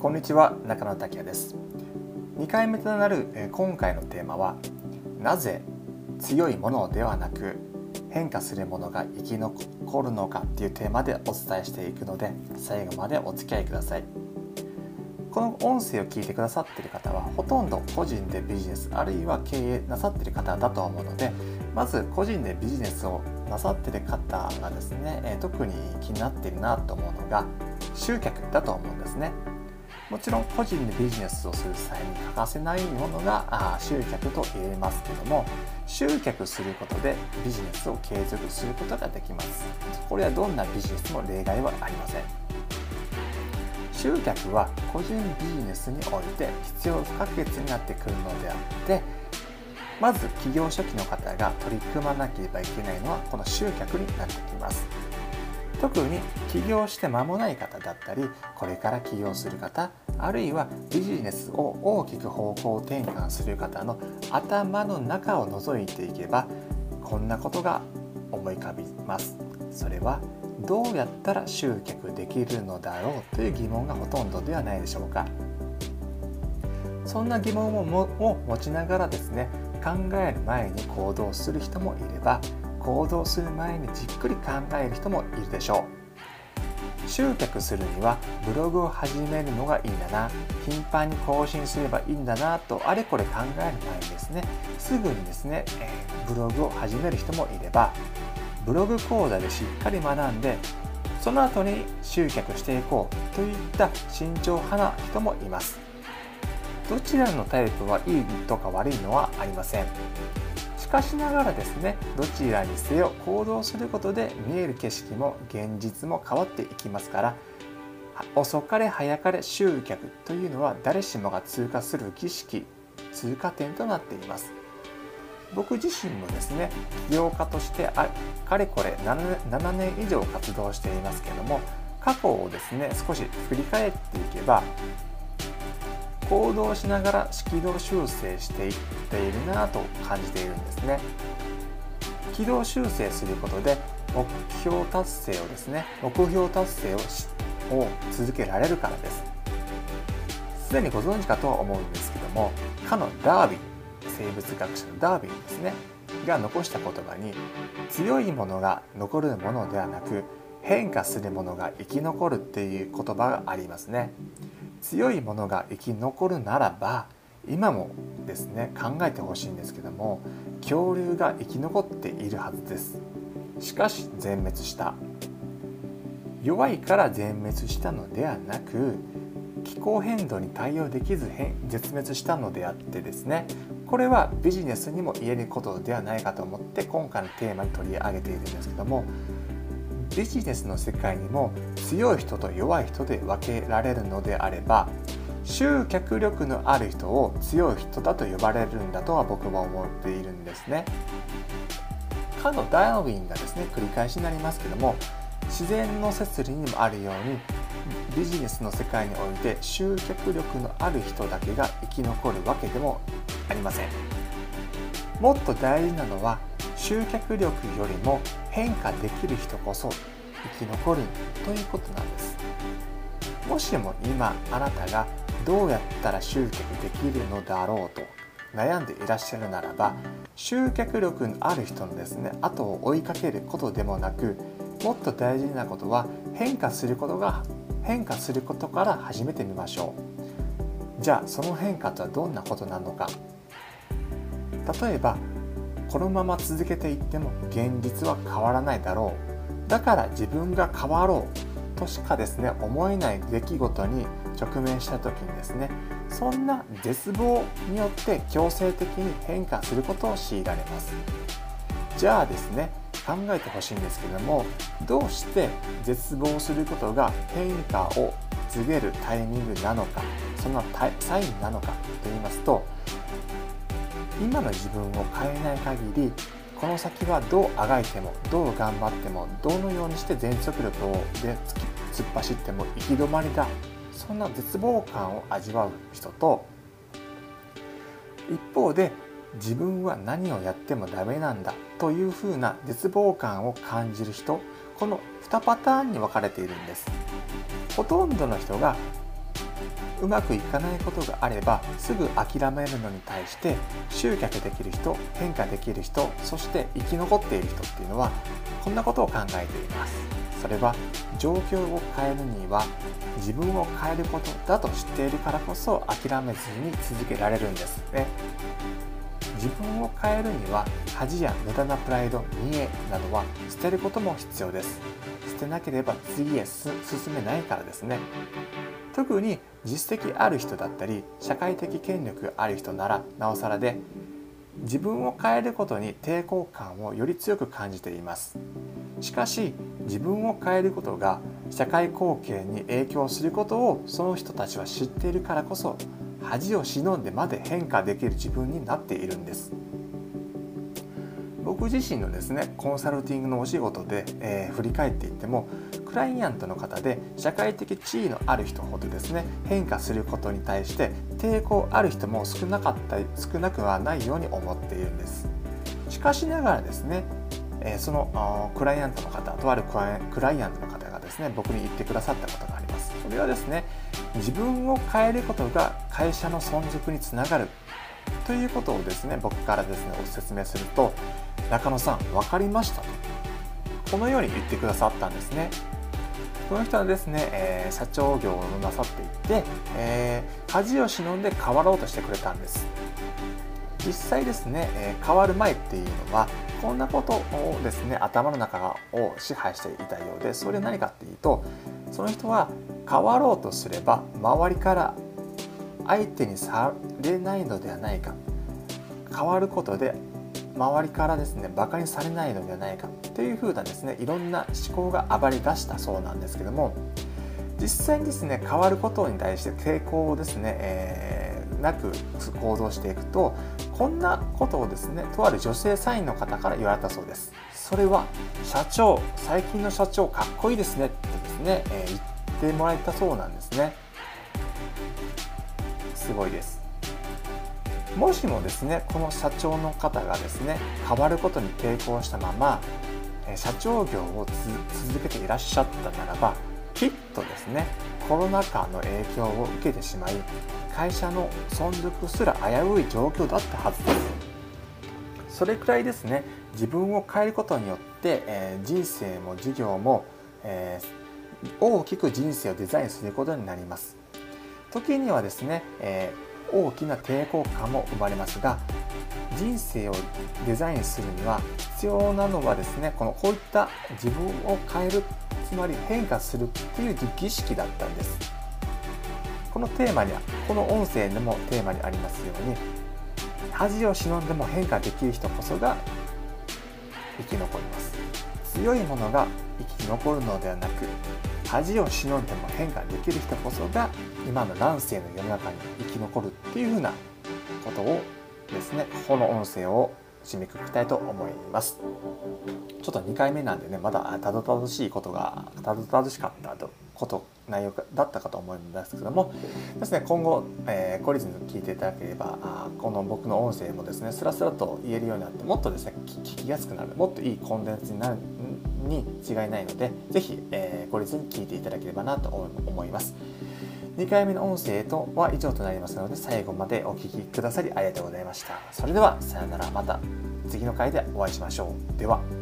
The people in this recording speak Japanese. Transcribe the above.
こんにちは中野拓也です。2回目となる今回のテーマはなぜ強いものではなく変化するものが生き残るのかっていうテーマでお伝えしていくので最後までお付き合いください。この音声を聞いてくださっている方はほとんど個人でビジネスあるいは経営なさっている方だと思うのでまず個人でビジネスをなさっている方がですね、え特に気になっているなと思うのが集客だと思うんですね。もちろん個人でビジネスをする際に欠かせないものが集客と言えますけども集客することでビジネスを継続することができます。これはどんなビジネスも例外はありません。集客は個人ビジネスにおいて必要不可欠になってくるのであってまず企業初期の方が取り組まなければいけないのはこの集客になってきます。特に起業して間もない方だったりこれから起業する方あるいはビジネスを大きく方向転換する方の頭の中を覗いていけばこんなことが思い浮かびます。それはどうやったら集客できるのだろうという疑問がほとんどではないでしょうか。そんな疑問を持ちながらですね考える前に行動する人もいれば行動する前にじっくり考える人もいるでしょう。集客するにはブログを始めるのがいいんだな。頻繁に更新すればいいんだなとあれこれ考える前にですねすぐにですね、え、ブログを始める人もいればブログ講座でしっかり学んでその後に集客していこうといった慎重派な人もいます。どちらのタイプはいいとか悪いのはありません。かしながらですねどちらにせよ行動することで見える景色も現実も変わっていきますから遅かれ早かれ集客というのは誰しもが通過する儀式通過点となっています。僕自身もですね起業家としてあかれこれ 7, 7年以上活動していますけども過去をですね少し振り返っていけば行動しながら軌道修正していっているなと感じているんですね。軌道修正することで目標達成をですね目標達成をを続けられるからです。すでにご存知かとは思うんですけどもかのダービン生物学者のダービンですねが残した言葉に強いものが残るものではなく変化するものが生き残るっていう言葉がありますね。強いものが生き残るならば今もですね考えてほしいんですけども恐竜が生き残っているはずです。しかし全滅した。弱いから全滅したのではなく気候変動に対応できず絶滅したのであってですねこれはビジネスにも言えることではないかと思って今回のテーマに取り上げているんですけどもビジネスの世界にも強い人と弱い人で分けられるのであれば集客力のある人を強い人だと呼ばれるんだとは僕は思っているんですね。かのダーウィンがですね繰り返しになりますけども自然の摂理にもあるようにビジネスの世界において集客力のある人だけが生き残るわけでもありませんもっと大事なのは集客力よりも変化できる人こそ生き残るということなんです。もしも今あなたがどうやったら集客できるのだろうと悩んでいらっしゃるならば集客力のある人のですね後を追いかけることでもなくもっと大事なことは変化することが変化することから始めてみましょう。じゃあその変化とはどんなことなのか。例えばこのまま続けていっても現実は変わらないだろう。だから自分が変わろうとしかですね思えない出来事に直面した時にですねそんな絶望によって強制的に変化することを強いられます。じゃあですね考えてほしいんですけどもどうして絶望することが変化を告げるタイミングなのかそんなサインなのかと言いますと今の自分を変えない限りこの先はどうあがいてもどう頑張ってもどのようにして全速力をで突っ走っても行き止まりだ。そんな絶望感を味わう人と一方で自分は何をやってもダメなんだというふうな絶望感を感じる人この2パターンに分かれているんです。ほとんどの人がうまくいかないことがあればすぐ諦めるのに対して集客できる人変化できる人そして生き残っている人っていうのはこんなことを考えています。それは状況を変えるには自分を変えることだと知っているからこそ諦めずに続けられるんですね。自分を変えるには恥や無駄なプライド見栄などは捨てることも必要です。捨てなければ次へ進めないからですね。特に実績ある人だったり社会的権力ある人ならなおさらで自分を変えることに抵抗感をより強く感じています。しかし自分を変えることが社会貢献に影響することをその人たちは知っているからこそ恥を忍んでまで変化できる自分になっているんです。僕自身のですねコンサルティングのお仕事で、えー、振り返っていってもクライアントの方で社会的地位のある人ほどですね変化することに対して抵抗ある人も少なかった少なくはないように思っているんです。しかしながらですね、え、そのクライアントの方とあるクライアントの方がですね僕に言ってくださったことがあります。それはですね自分を変えることが会社の存続につながる。ということをですね僕からですねお説明すると中野さん分かりましたと。このように言ってくださったんですね。この人はですね、えー、社長業をなさっていて、えー、恥を忍んで変わろうとしてくれたんです。実際ですね、え、変わる前っていうのはこんなことをですね頭の中を支配していたようでそれは何かっていうとその人は変わろうとすれば周りから相手にされないのではないか。変わることで周りからですねバカにされないのではないか。というふうなですねいろんな思考が暴り出したそうなんですけども実際にですね変わることに対して抵抗をですね、えー、なく行動していくとこんなことをですねとある女性社員の方から言われたそうです。それは社長最近の社長かっこいいですねってですね、えー、言ってもらえたそうなんですね。すごいです。もしもですねこの社長の方がですね変わることに抵抗したまま社長業を続けていらっしゃったならばきっとですねコロナ禍の影響を受けてしまい会社の存続すら危うい状況だったはずです。それくらいですね自分を変えることによって、えー、人生も事業も、えー、大きく人生をデザインすることになります。時にはですね、えー大きな抵抗感も生まれますが人生をデザインするには必要なのはですねこのこういった自分を変えるつまり変化するっていう儀式だったんです。このテーマにはこの音声でもテーマにありますように恥を忍んでも変化できる人こそが生き残ります。強いものが生き残るのではなく恥を忍んでも変化できる人こそが今の乱世の世の中に生き残るっていうふうなことをですねここの音声を締めくくりたいと思いますちょっと2回目なんでねまだたどたどしいことがたどたどしかったこと内容だったかと思うんですけどもですね今後、えー、懲りずに聞いていただければあこの僕の音声もですねスラスラと言えるようになってもっとですね聞きやすくなるもっといいコンテンツになるに違いないので是非、えー、懲りずに聞いていただければなと思います。2回目の音声とは以上となりますので最後までお聴きくださりありがとうございました。それではさようならまた次の回でお会いしましょう。では。